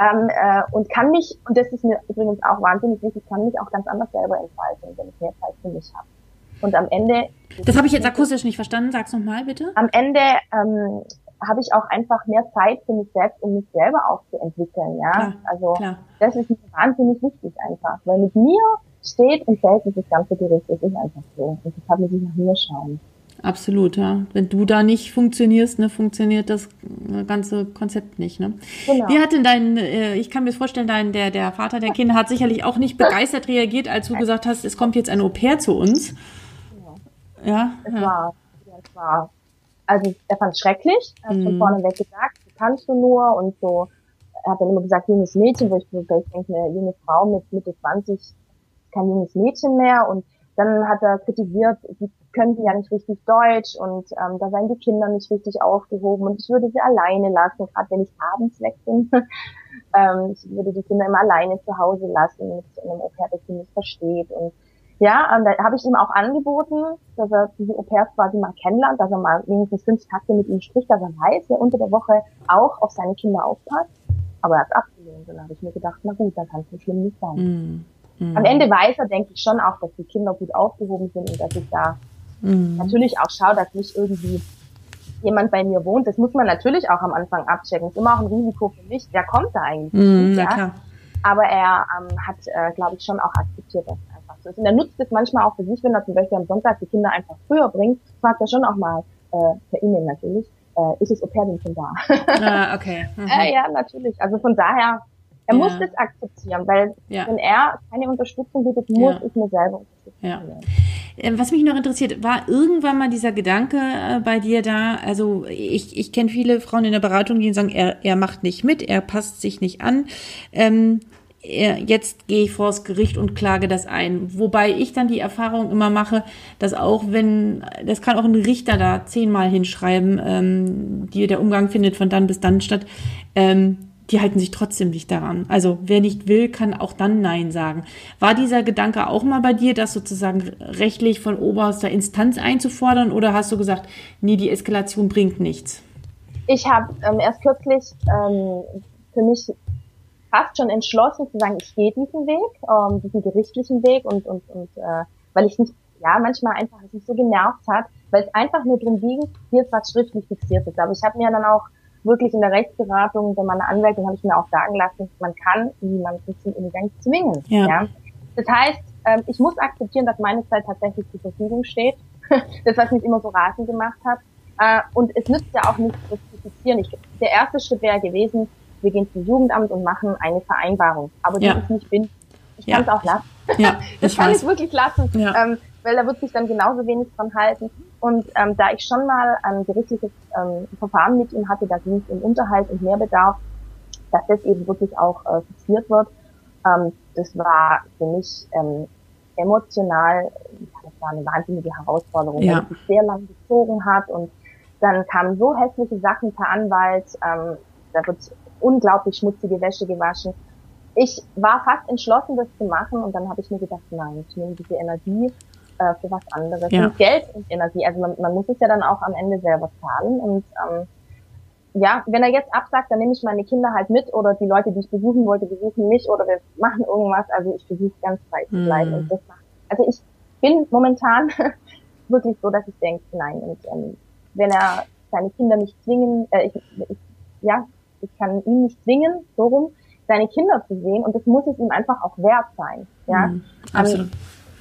Ähm, äh, und kann mich, und das ist mir übrigens auch wahnsinnig wichtig, kann mich auch ganz anders selber entfalten, wenn ich mehr Zeit für mich habe. Und am Ende. Das habe ich jetzt akustisch nicht verstanden. Sag's nochmal bitte. Am Ende ähm, habe ich auch einfach mehr Zeit für mich selbst, um mich selber auch zu entwickeln. Ja, klar, also klar. das ist mir wahnsinnig wichtig einfach, weil mit mir steht und fällt dieses ganze Gericht. Es ist einfach so. Und das hat mir sich nach mir schauen. Absolut, ja. Wenn du da nicht funktionierst, ne, funktioniert das ganze Konzept nicht. Ne? Genau. Wie hat denn dein, äh, ich kann mir vorstellen, dein, der, der Vater der Kinder hat sicherlich auch nicht begeistert reagiert, als du gesagt hast, es kommt jetzt ein Au pair zu uns. Ja. ja? Es ja. war, ja, es war, also er fand es schrecklich, er hat mhm. von vorne weg gesagt, wie kannst du nur und so. Er hat dann immer gesagt, junges Mädchen, wo ich, ich denke, eine junge Frau mit Mitte 20 ist kein junges Mädchen mehr und dann hat er kritisiert, die könnten ja nicht richtig Deutsch und ähm, da seien die Kinder nicht richtig aufgehoben und ich würde sie alleine lassen, gerade wenn ich abends weg bin. ähm, ich würde die Kinder immer alleine zu Hause lassen mit einem Au-pair, das nicht versteht. Und ja, und da habe ich ihm auch angeboten, dass er diese Au-pairs quasi mal kennenlernt, dass er mal wenigstens fünf Takte mit ihm spricht, dass er weiß, wer unter der Woche auch auf seine Kinder aufpasst. Aber er hat abgelehnt und dann habe ich mir gedacht, na gut, dann kann es so schlimm nicht sein. Mm. Mhm. Am Ende weiß er, denke ich, schon auch, dass die Kinder gut aufgehoben sind und dass ich da mhm. natürlich auch schaue, dass nicht irgendwie jemand bei mir wohnt. Das muss man natürlich auch am Anfang abchecken. Das ist immer auch ein Risiko für mich. Wer kommt da eigentlich? Mhm, ja? Klar. Aber er ähm, hat, äh, glaube ich, schon auch akzeptiert, dass es einfach so ist. Und er nutzt es manchmal auch für sich, wenn er zum Beispiel am Sonntag die Kinder einfach früher bringt, fragt er schon auch mal, äh, per E-Mail natürlich, äh, ist es Au-pair denn schon da? Ah, okay. Mhm. äh, ja, natürlich. Also von daher er ja. muss das akzeptieren, weil ja. wenn er keine Unterstützung bietet, muss ja. ich mir selber unterstützen. Ja. Ähm, was mich noch interessiert, war irgendwann mal dieser Gedanke äh, bei dir da? Also ich, ich kenne viele Frauen in der Beratung, die sagen, er, er macht nicht mit, er passt sich nicht an. Ähm, jetzt gehe ich vors Gericht und klage das ein. Wobei ich dann die Erfahrung immer mache, dass auch wenn, das kann auch ein Richter da zehnmal hinschreiben, ähm, die, der Umgang findet von dann bis dann statt, ähm, die halten sich trotzdem nicht daran. Also wer nicht will, kann auch dann Nein sagen. War dieser Gedanke auch mal bei dir, das sozusagen rechtlich von oberster Instanz einzufordern oder hast du gesagt, nee, die Eskalation bringt nichts? Ich habe ähm, erst kürzlich ähm, für mich fast schon entschlossen zu sagen, ich gehe diesen Weg, ähm, diesen gerichtlichen Weg und, und, und äh, weil ich nicht, ja, manchmal einfach es mich so genervt hat, weil es einfach nur darum ging, hier ist was schriftlich fixiert ist. Aber ich habe mir dann auch wirklich in der Rechtsberatung bei meiner Anwältin habe ich mir auch sagen lassen, man kann niemanden zum Umgang zwingen. Ja. ja. Das heißt, ähm, ich muss akzeptieren, dass meine Zeit tatsächlich zur Verfügung steht. das, was mich immer so rasend gemacht hat. Äh, und es nützt ja auch nichts, das zu fixieren. Ich, der erste Schritt wäre gewesen, wir gehen zum Jugendamt und machen eine Vereinbarung. Aber die ja. ist nicht bin. Ich kann es auch lassen. Ja, das kann weiß. ich wirklich lassen. Ja. Ähm, weil da wird sich dann genauso wenig dran halten. Und ähm, da ich schon mal ein gerichtliches ähm, Verfahren mit ihm hatte, da ging es um Unterhalt und Mehrbedarf, dass das eben wirklich auch äh, fixiert wird. Ähm, das war für mich ähm, emotional, das war eine wahnsinnige Herausforderung, ja. weil es sich sehr lang gezogen hat und dann kamen so hässliche Sachen per Anwalt, ähm, da wird unglaublich schmutzige Wäsche gewaschen. Ich war fast entschlossen, das zu machen und dann habe ich mir gedacht, nein, ich nehme diese Energie äh, für was anderes. Ja. Und Geld und Energie, also man, man muss es ja dann auch am Ende selber zahlen und ähm, ja, wenn er jetzt absagt, dann nehme ich meine Kinder halt mit oder die Leute, die ich besuchen wollte, besuchen mich oder wir machen irgendwas. Also ich versuche ganz frei zu bleiben. Mm. Und das macht, also ich bin momentan wirklich so, dass ich denke, nein. Und ähm, wenn er seine Kinder nicht zwingen, äh, ich, ich, ja, ich kann ihn nicht zwingen, so rum, seine Kinder zu sehen und das muss es ihm einfach auch wert sein. Ja, mm, absolut. Um,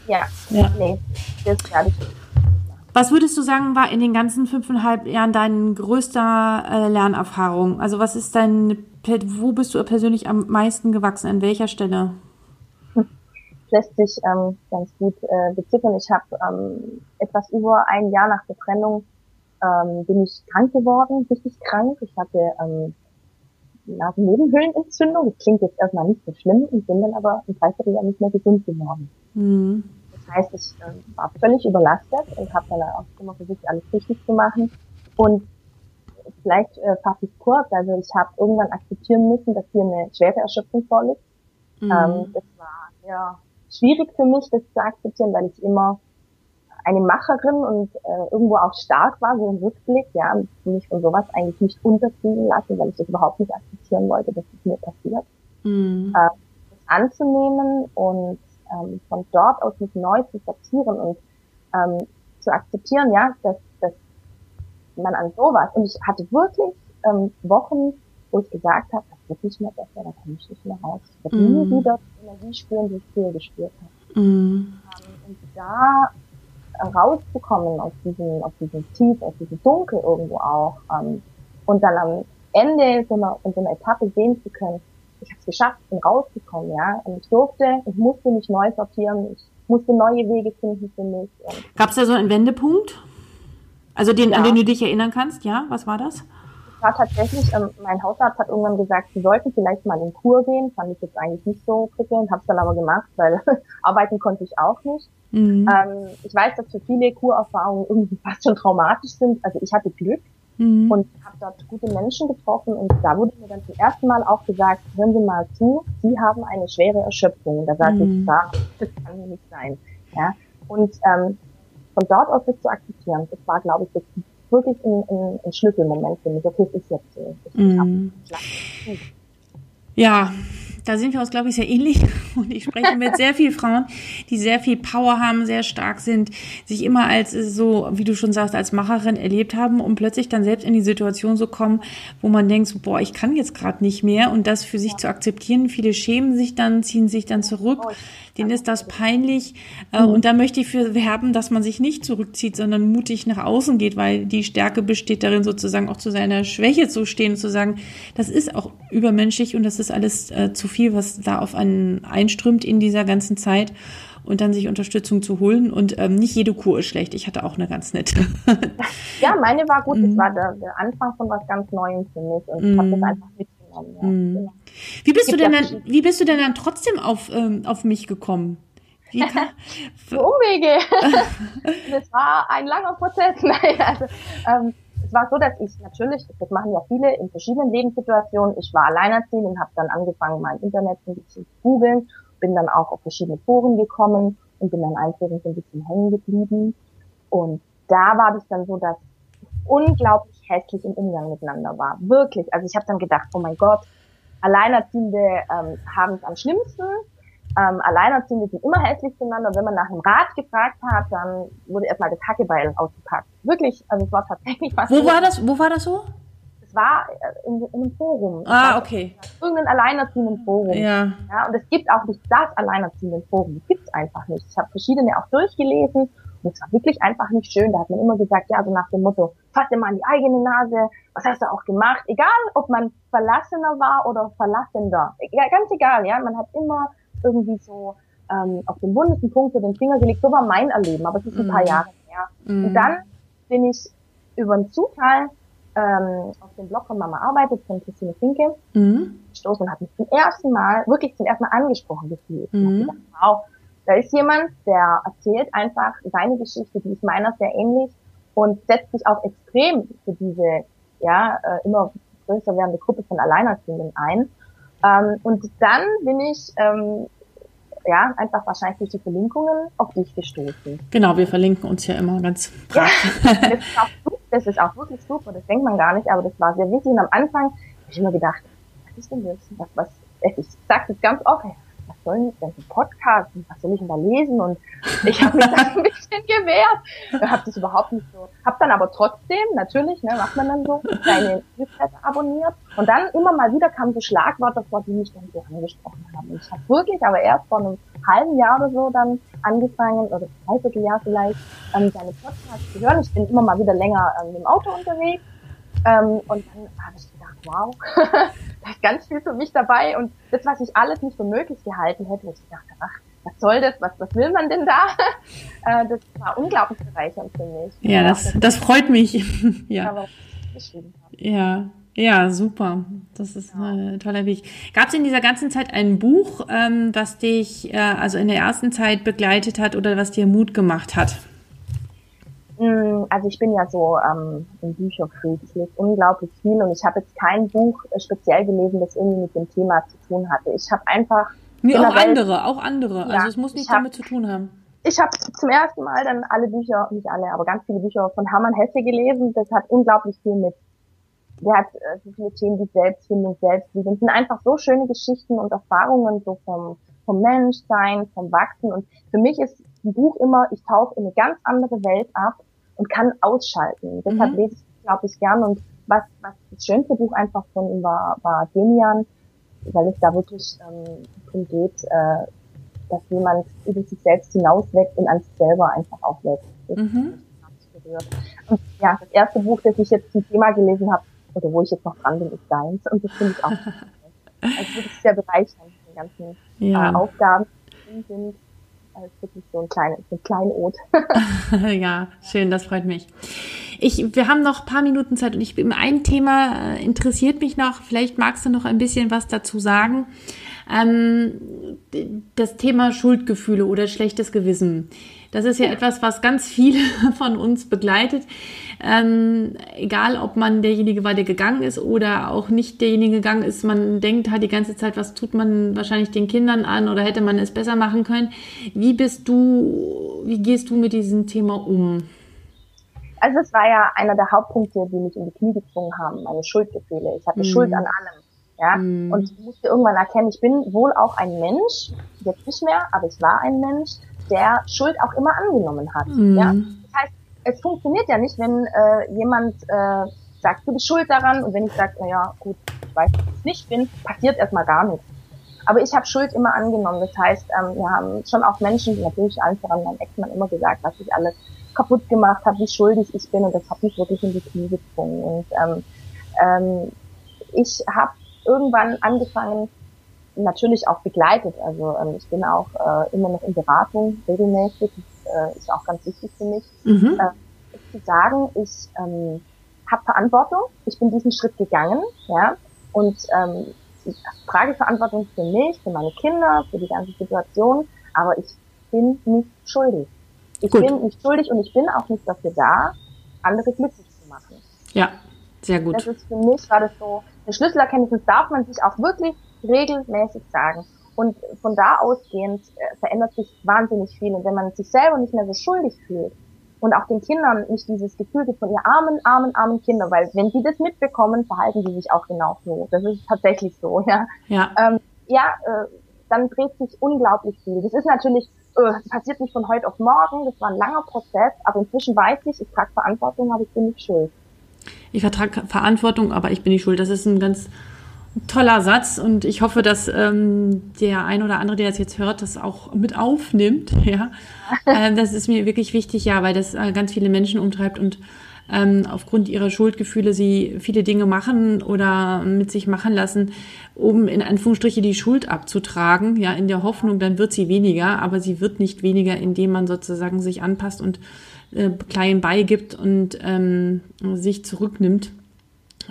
ja, ja, nee, das werde ich was würdest du sagen, war in den ganzen fünfeinhalb Jahren dein größter äh, Lernerfahrung? Also was ist dein, wo bist du persönlich am meisten gewachsen? An welcher Stelle? lässt sich ähm, ganz gut äh, beziffern. Ich habe ähm, etwas über ein Jahr nach der Trennung ähm, bin ich krank geworden, richtig krank. Ich hatte ähm, Nasennebenhöhlenentzündung. Das klingt jetzt erstmal nicht so schlimm und bin dann aber ein Dreivierteljahr nicht mehr gesund geworden. Mhm heißt, ich äh, war völlig überlastet und habe dann auch immer versucht, alles richtig zu machen. Und vielleicht äh, fasse ich kurz, also ich habe irgendwann akzeptieren müssen, dass hier eine schwere Erschöpfung vorliegt. Mhm. Ähm, das war ja schwierig für mich, das zu akzeptieren, weil ich immer eine Macherin und äh, irgendwo auch stark war, so im Rückblick, ja, mich von sowas eigentlich nicht unterkriegen lassen, weil ich das überhaupt nicht akzeptieren wollte, dass es mir passiert. Mhm. Äh, das anzunehmen und ähm, von dort aus mich neu zu sortieren und ähm, zu akzeptieren, ja, dass, dass man an sowas, und ich hatte wirklich ähm, Wochen, wo ich gesagt habe, das wird nicht mehr besser, da komme ich nicht mehr raus. Ich werde mm. nie mhm. wieder Energie spüren, die ich früher gespürt habe. Mm. und da rauszukommen aus diesem, aus diesem Tief, aus diesem Dunkel irgendwo auch, ähm, und dann am Ende so einer, in so einer Etappe sehen zu können, ich habe es geschafft, bin rausgekommen, ja. Und ich durfte, ich musste mich neu sortieren, ich musste neue Wege finden für mich. Gab es da so einen Wendepunkt? Also den, ja. an den du dich erinnern kannst, ja? Was war das? War tatsächlich, ähm, mein Hausarzt hat irgendwann gesagt, sie sollten vielleicht mal in Kur gehen. Fand ich jetzt eigentlich nicht so prickelnd, habe es dann aber gemacht, weil arbeiten konnte ich auch nicht. Mhm. Ähm, ich weiß, dass für viele Kurerfahrungen irgendwie fast schon traumatisch sind. Also ich hatte Glück mhm. und habe dort gute Menschen getroffen und da wurde mir dann zum ersten Mal auch gesagt, hören Sie mal zu, Sie haben eine schwere Erschöpfung. Und da sagte mhm. ich, das kann mir nicht sein. Ja? Und ähm, von dort aus das zu akzeptieren, das war, glaube ich, wirklich ein, ein, ein Schlüsselmoment für mich. Okay, es ist jetzt so. Mhm. Ja, da sind wir uns, glaube ich, sehr ähnlich. Und ich spreche mit sehr vielen Frauen, die sehr viel Power haben, sehr stark sind, sich immer als so, wie du schon sagst, als Macherin erlebt haben und plötzlich dann selbst in die Situation so kommen, wo man denkt, so, boah, ich kann jetzt gerade nicht mehr und das für sich zu akzeptieren. Viele schämen sich dann, ziehen sich dann zurück. Denen ist das peinlich. Mhm. Und da möchte ich für werben, dass man sich nicht zurückzieht, sondern mutig nach außen geht, weil die Stärke besteht darin, sozusagen auch zu seiner Schwäche zu stehen und zu sagen, das ist auch übermenschlich und das ist alles äh, zu viel, was da auf einen einströmt in dieser ganzen Zeit und dann sich Unterstützung zu holen. Und ähm, nicht jede Kur ist schlecht. Ich hatte auch eine ganz nette. ja, meine war gut. Das mhm. war der, der, Anfang von was ganz Neuem für mich und ich habe das mhm. einfach mitgenommen. Ja. Mhm. Genau. Wie bist du denn dann, wie bist du denn dann trotzdem auf, ähm, auf mich gekommen? Wie kann, Umwege. das war ein langer Prozess. Nein, also, ähm, es war so, dass ich natürlich, das machen ja viele in verschiedenen Lebenssituationen, ich war alleinerziehend und habe dann angefangen, mein Internet ein bisschen zu googeln, bin dann auch auf verschiedene Foren gekommen und bin dann einfach so ein bisschen hängen geblieben. Und da war das dann so, dass unglaublich hässlich im Umgang miteinander war. Wirklich. Also ich habe dann gedacht, oh mein Gott, Alleinerziehende ähm, haben es am schlimmsten. Ähm, Alleinerziehende sind immer hässlich zueinander. Wenn man nach einem Rat gefragt hat, dann wurde erstmal das Hackebeil ausgepackt. Wirklich, also es war tatsächlich was. Wo war das? Wo war das so? Es war äh, in, in einem Forum. Ah, okay. Irgendein alleinerziehenden Forum. Ja. ja. Und es gibt auch nicht das alleinerziehenden Forum. Das gibt's einfach nicht. Ich habe verschiedene auch durchgelesen und es war wirklich einfach nicht schön. Da hat man immer gesagt, ja, so nach dem Motto, fass dir mal an die eigene Nase, was hast du auch gemacht? Egal, ob man Verlassener war oder Verlassender. Ja, ganz egal, ja. Man hat immer irgendwie so ähm, auf den buntesten Punkt so den Finger gelegt. So war mein Erleben, aber es ist ein mm. paar mhm. Jahre her. Mm. Und dann bin ich über einen Zufall ähm, auf dem Blog von Mama arbeitet, von Christine Finke, mhm. gestoßen und hat mich zum ersten Mal, wirklich zum ersten Mal angesprochen gefühlt. Mhm. Gedacht, wow, da ist jemand, der erzählt einfach seine Geschichte, die ist meiner sehr ähnlich und setzt sich auch extrem für diese ja äh, immer größer werdende Gruppe von Alleinerziehenden ein. Ähm, und dann bin ich ähm, ja, einfach wahrscheinlich durch die Verlinkungen auf dich gestoßen. Genau, wir verlinken uns ja immer ganz brav. Ja, das ist, auch, das ist auch wirklich super, das denkt man gar nicht, aber das war sehr wichtig. Und am Anfang habe ich immer gedacht, was ist denn das? Was, was, ich sage das ganz offen, was soll denn ein Podcast? Was soll ich denn da lesen? Und ich habe mich dann ein bisschen gewehrt. Ich habe das überhaupt nicht so. Habe dann aber trotzdem, natürlich, ne, macht man dann so, deine Newsletter abonniert. Und dann immer mal wieder kamen so Schlagwörter vor, die mich dann so angesprochen haben. Und ich habe wirklich aber erst vor einem halben Jahr oder so dann angefangen, oder dreiviertel Jahr vielleicht, ähm, deine Podcasts zu hören. Ich bin immer mal wieder länger ähm, im Auto unterwegs. Ähm, und dann habe ich gedacht, wow, da ist ganz viel für mich dabei. Und das, was ich alles nicht für möglich gehalten hätte, wo ich dachte, ach, was soll das, was, was will man denn da? Äh, das war unglaublich bereichernd für mich. Ja, das, das freut mich. ja. Ja, ja, super. Das ist ein toller Weg. Gab es in dieser ganzen Zeit ein Buch, ähm, was dich äh, also in der ersten Zeit begleitet hat oder was dir Mut gemacht hat? Mm, also ich bin ja so ähm, ein Bücherfreak. Ich lese unglaublich viel und ich habe jetzt kein Buch äh, speziell gelesen, das irgendwie mit dem Thema zu tun hatte. Ich habe einfach Nee, auch andere, auch andere. Ja, also es muss nichts damit zu tun haben. Ich habe zum ersten Mal dann alle Bücher, nicht alle, aber ganz viele Bücher von Hermann Hesse gelesen. Das hat unglaublich viel mit der hat äh, so viele Themen wie Selbstfindung, Selbstliebe. Es sind einfach so schöne Geschichten und Erfahrungen so vom, vom Menschsein, vom Wachsen. Und für mich ist ein Buch immer, ich tauche in eine ganz andere Welt ab und kann ausschalten. Deshalb mhm. lese ich, glaube ich, gern. Und was, was das schönste Buch einfach von ihm war, war Demian, weil es da wirklich ähm, darum geht, äh, dass jemand über sich selbst hinauswächst und an sich selber einfach auch wächst. Das mhm. Und ja, das erste Buch, das ich jetzt zum Thema gelesen habe, oder wo ich jetzt noch dran bin, ist deins. Und das finde ich auch also wirklich sehr bereichernd, die ganzen ja. äh, Aufgaben sind. Also wirklich so ein kleines, ein Kleinod. ja, schön, das freut mich. Ich, wir haben noch ein paar Minuten Zeit und ich ein Thema äh, interessiert mich noch. Vielleicht magst du noch ein bisschen was dazu sagen. Ähm, das Thema Schuldgefühle oder schlechtes Gewissen. Das ist ja etwas, was ganz viele von uns begleitet. Ähm, egal, ob man derjenige war, der gegangen ist oder auch nicht derjenige gegangen ist. Man denkt halt die ganze Zeit, was tut man wahrscheinlich den Kindern an oder hätte man es besser machen können. Wie bist du, wie gehst du mit diesem Thema um? Also es war ja einer der Hauptpunkte, die mich in die Knie gezwungen haben, meine Schuldgefühle. Ich hatte mm. Schuld an allem. Ja, mm. und ich musste irgendwann erkennen, ich bin wohl auch ein Mensch, jetzt nicht mehr, aber ich war ein Mensch, der Schuld auch immer angenommen hat. Mm. Ja, das heißt, es funktioniert ja nicht, wenn äh, jemand äh, sagt, du bist schuld daran und wenn ich sage, naja, gut, ich weiß, dass ich es nicht bin, passiert erstmal gar nichts. Aber ich habe Schuld immer angenommen. Das heißt, ähm, wir haben schon auch Menschen, natürlich allen voran mein Ex-Mann immer gesagt, was ich alles kaputt gemacht habe, wie schuldig ich bin und das hat mich wirklich in die Knie gezwungen. Und ähm, ähm, ich habe irgendwann angefangen, natürlich auch begleitet. Also ähm, ich bin auch äh, immer noch in Beratung regelmäßig. Das äh, ist auch ganz wichtig für mich. Mhm. Äh, zu sagen, ich ähm, habe Verantwortung. Ich bin diesen Schritt gegangen, ja, und ähm, ich trage Verantwortung für mich, für meine Kinder, für die ganze Situation. Aber ich bin nicht schuldig. Ich gut. bin nicht schuldig und ich bin auch nicht dafür da, andere glücklich zu machen. Ja, sehr gut. Das ist für mich das so eine Schlüsselerkenntnis. Das darf man sich auch wirklich regelmäßig sagen. Und von da ausgehend äh, verändert sich wahnsinnig viel. Und wenn man sich selber nicht mehr so schuldig fühlt und auch den Kindern nicht dieses Gefühl gibt von ihr armen, armen, armen Kinder, weil wenn sie das mitbekommen, verhalten sie sich auch genau so. Das ist tatsächlich so, ja. Ja, ähm, ja äh, dann dreht sich unglaublich viel. Das ist natürlich, äh, das passiert nicht von heute auf morgen, das war ein langer Prozess, aber inzwischen weiß ich, ich trage Verantwortung, aber ich bin nicht schuld. Ich vertrage Verantwortung, aber ich bin nicht schuld. Das ist ein ganz toller Satz und ich hoffe, dass ähm, der ein oder andere, der das jetzt hört, das auch mit aufnimmt. Ja, äh, das ist mir wirklich wichtig, ja, weil das äh, ganz viele Menschen umtreibt und ähm, aufgrund ihrer Schuldgefühle sie viele Dinge machen oder mit sich machen lassen, um in Anführungsstriche die Schuld abzutragen, ja, in der Hoffnung, dann wird sie weniger, aber sie wird nicht weniger, indem man sozusagen sich anpasst und äh, klein beigibt und ähm, sich zurücknimmt.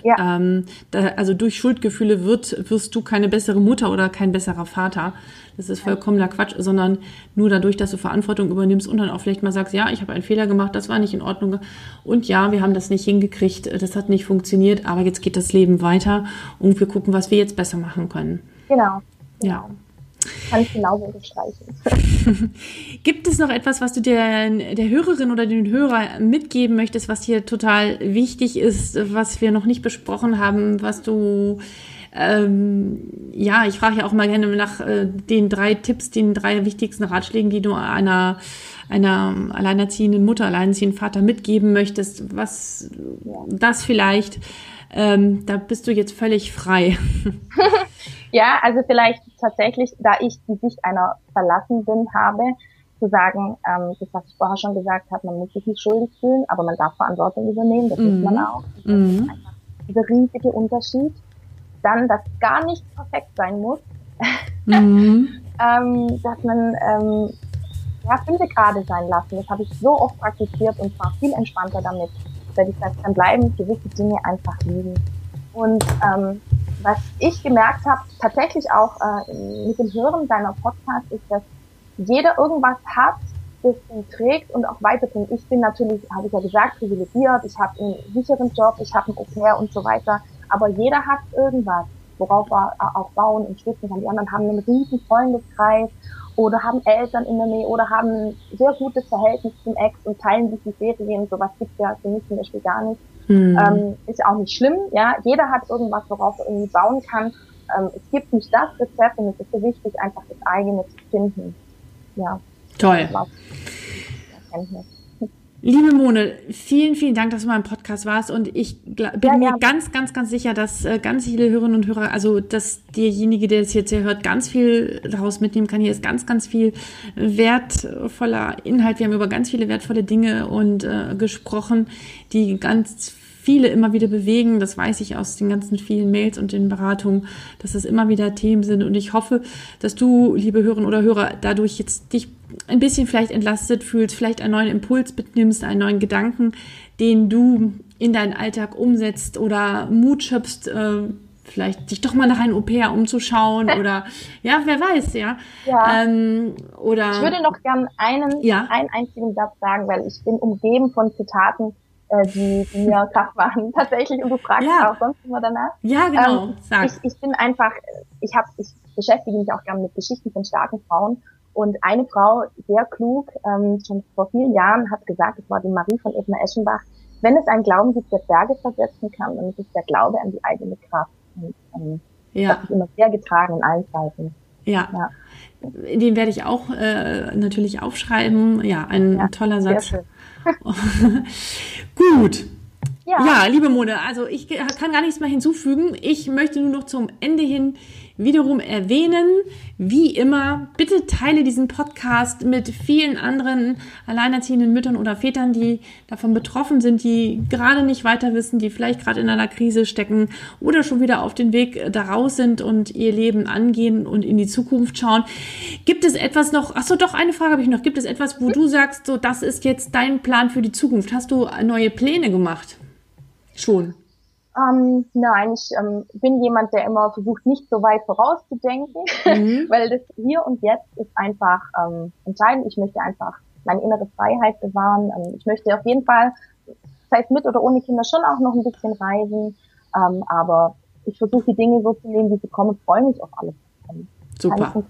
Ja. Ähm, da, also durch Schuldgefühle wird, wirst du keine bessere Mutter oder kein besserer Vater. Das ist vollkommener Quatsch, sondern nur dadurch, dass du Verantwortung übernimmst und dann auch vielleicht mal sagst, ja, ich habe einen Fehler gemacht, das war nicht in Ordnung. Und ja, wir haben das nicht hingekriegt, das hat nicht funktioniert, aber jetzt geht das Leben weiter und wir gucken, was wir jetzt besser machen können. Genau. Ja. Kann ich genauso unterstreichen. Gibt es noch etwas, was du der, der Hörerin oder den Hörer mitgeben möchtest, was hier total wichtig ist, was wir noch nicht besprochen haben, was du ähm, ja, ich frage ja auch mal gerne nach äh, den drei Tipps, den drei wichtigsten Ratschlägen, die du einer einer alleinerziehenden Mutter, alleinerziehenden Vater mitgeben möchtest, was das vielleicht, ähm, da bist du jetzt völlig frei. ja, also vielleicht tatsächlich, da ich die Sicht einer Verlassenen habe, zu sagen, ähm, das, was ich vorher schon gesagt habe, man muss sich nicht schuldig fühlen, aber man darf Verantwortung übernehmen, das mhm. muss man auch. Das mhm. ist einfach dieser riesige Unterschied dann, dass gar nichts perfekt sein muss, mhm. ähm, dass man ähm, ja, Finde gerade sein lassen. Das habe ich so oft praktiziert und war viel entspannter damit, weil ich sage, dann bleiben gewisse Dinge einfach liegen. Und ähm, was ich gemerkt habe, tatsächlich auch äh, mit dem Hören deiner Podcast, ist, dass jeder irgendwas hat, das ihn trägt und auch weiterbringt. Ich bin natürlich, habe ich ja gesagt, privilegiert, ich habe einen sicheren Job, ich habe ein Au-pair und so weiter. Aber jeder hat irgendwas, worauf er auch bauen und stützen kann. Die anderen haben einen riesen Freundeskreis oder haben Eltern in der Nähe oder haben ein sehr gutes Verhältnis zum Ex und teilen sich die Serien. Sowas gibt's ja für mich zum Beispiel gar nicht. Hm. Ähm, ist ja auch nicht schlimm. Ja, jeder hat irgendwas, worauf er irgendwie bauen kann. Ähm, es gibt nicht das Rezept und es ist so wichtig, einfach das eigene zu finden. Ja. Toll. Erkenntnis. Liebe Mone, vielen, vielen Dank, dass du mal im Podcast warst und ich bin ja, mir ja. ganz, ganz, ganz sicher, dass äh, ganz viele Hörerinnen und Hörer, also dass derjenige, der das jetzt hier hört, ganz viel daraus mitnehmen kann. Hier ist ganz, ganz viel wertvoller Inhalt. Wir haben über ganz viele wertvolle Dinge und äh, gesprochen, die ganz viele immer wieder bewegen. Das weiß ich aus den ganzen vielen Mails und den Beratungen, dass das immer wieder Themen sind. Und ich hoffe, dass du, liebe Hörerinnen oder Hörer, dadurch jetzt dich ein bisschen vielleicht entlastet fühlst, vielleicht einen neuen Impuls mitnimmst, einen neuen Gedanken, den du in deinen Alltag umsetzt oder Mut schöpfst, äh, vielleicht dich doch mal nach einem Au-pair umzuschauen oder ja, wer weiß, ja. ja. Ähm, oder ich würde noch gern einen, ja? einen einzigen Satz sagen, weil ich bin umgeben von Zitaten, die, die mir krass waren tatsächlich und du fragst ja. auch sonst immer danach. Ja, genau. Ähm, Sag. Ich, ich bin einfach, ich habe, ich beschäftige mich auch gern mit Geschichten von starken Frauen und eine Frau, sehr klug, ähm, schon vor vielen Jahren, hat gesagt, es war die Marie von Edna Eschenbach, wenn es einen Glauben gibt, der Berge versetzen kann, dann ist es der Glaube an die eigene Kraft. Und, ähm, ja. Das hat mich immer sehr getragen in allen Zeiten. Ja. ja. Den werde ich auch äh, natürlich aufschreiben. Ja, ein ja, toller Satz. Gut. Ja. ja, liebe Mone, also ich kann gar nichts mehr hinzufügen. Ich möchte nur noch zum Ende hin wiederum erwähnen, wie immer, bitte teile diesen Podcast mit vielen anderen alleinerziehenden Müttern oder Vätern, die davon betroffen sind, die gerade nicht weiter wissen, die vielleicht gerade in einer Krise stecken oder schon wieder auf den Weg daraus sind und ihr Leben angehen und in die Zukunft schauen. Gibt es etwas noch, ach so, doch, eine Frage habe ich noch. Gibt es etwas, wo du sagst, so, das ist jetzt dein Plan für die Zukunft? Hast du neue Pläne gemacht? Schon. Ähm, nein, ich ähm, bin jemand, der immer versucht, nicht so weit vorauszudenken, mhm. weil das hier und jetzt ist einfach ähm, entscheidend. Ich möchte einfach meine innere Freiheit bewahren. Ähm, ich möchte auf jeden Fall, sei es mit oder ohne Kinder, schon auch noch ein bisschen reisen. Ähm, aber ich versuche die Dinge so zu nehmen, wie sie kommen, freue mich auf alles. Super.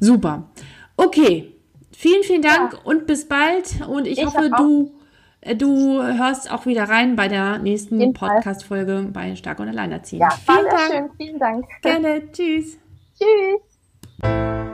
Super. Okay. Vielen, vielen Dank ja. und bis bald. Und ich, ich hoffe, du Du hörst auch wieder rein bei der nächsten Podcast-Folge bei Stark und Alleinerziehend. Ja, vielen Dank. Schön. Vielen Dank. Gerne. Tschüss. Tschüss.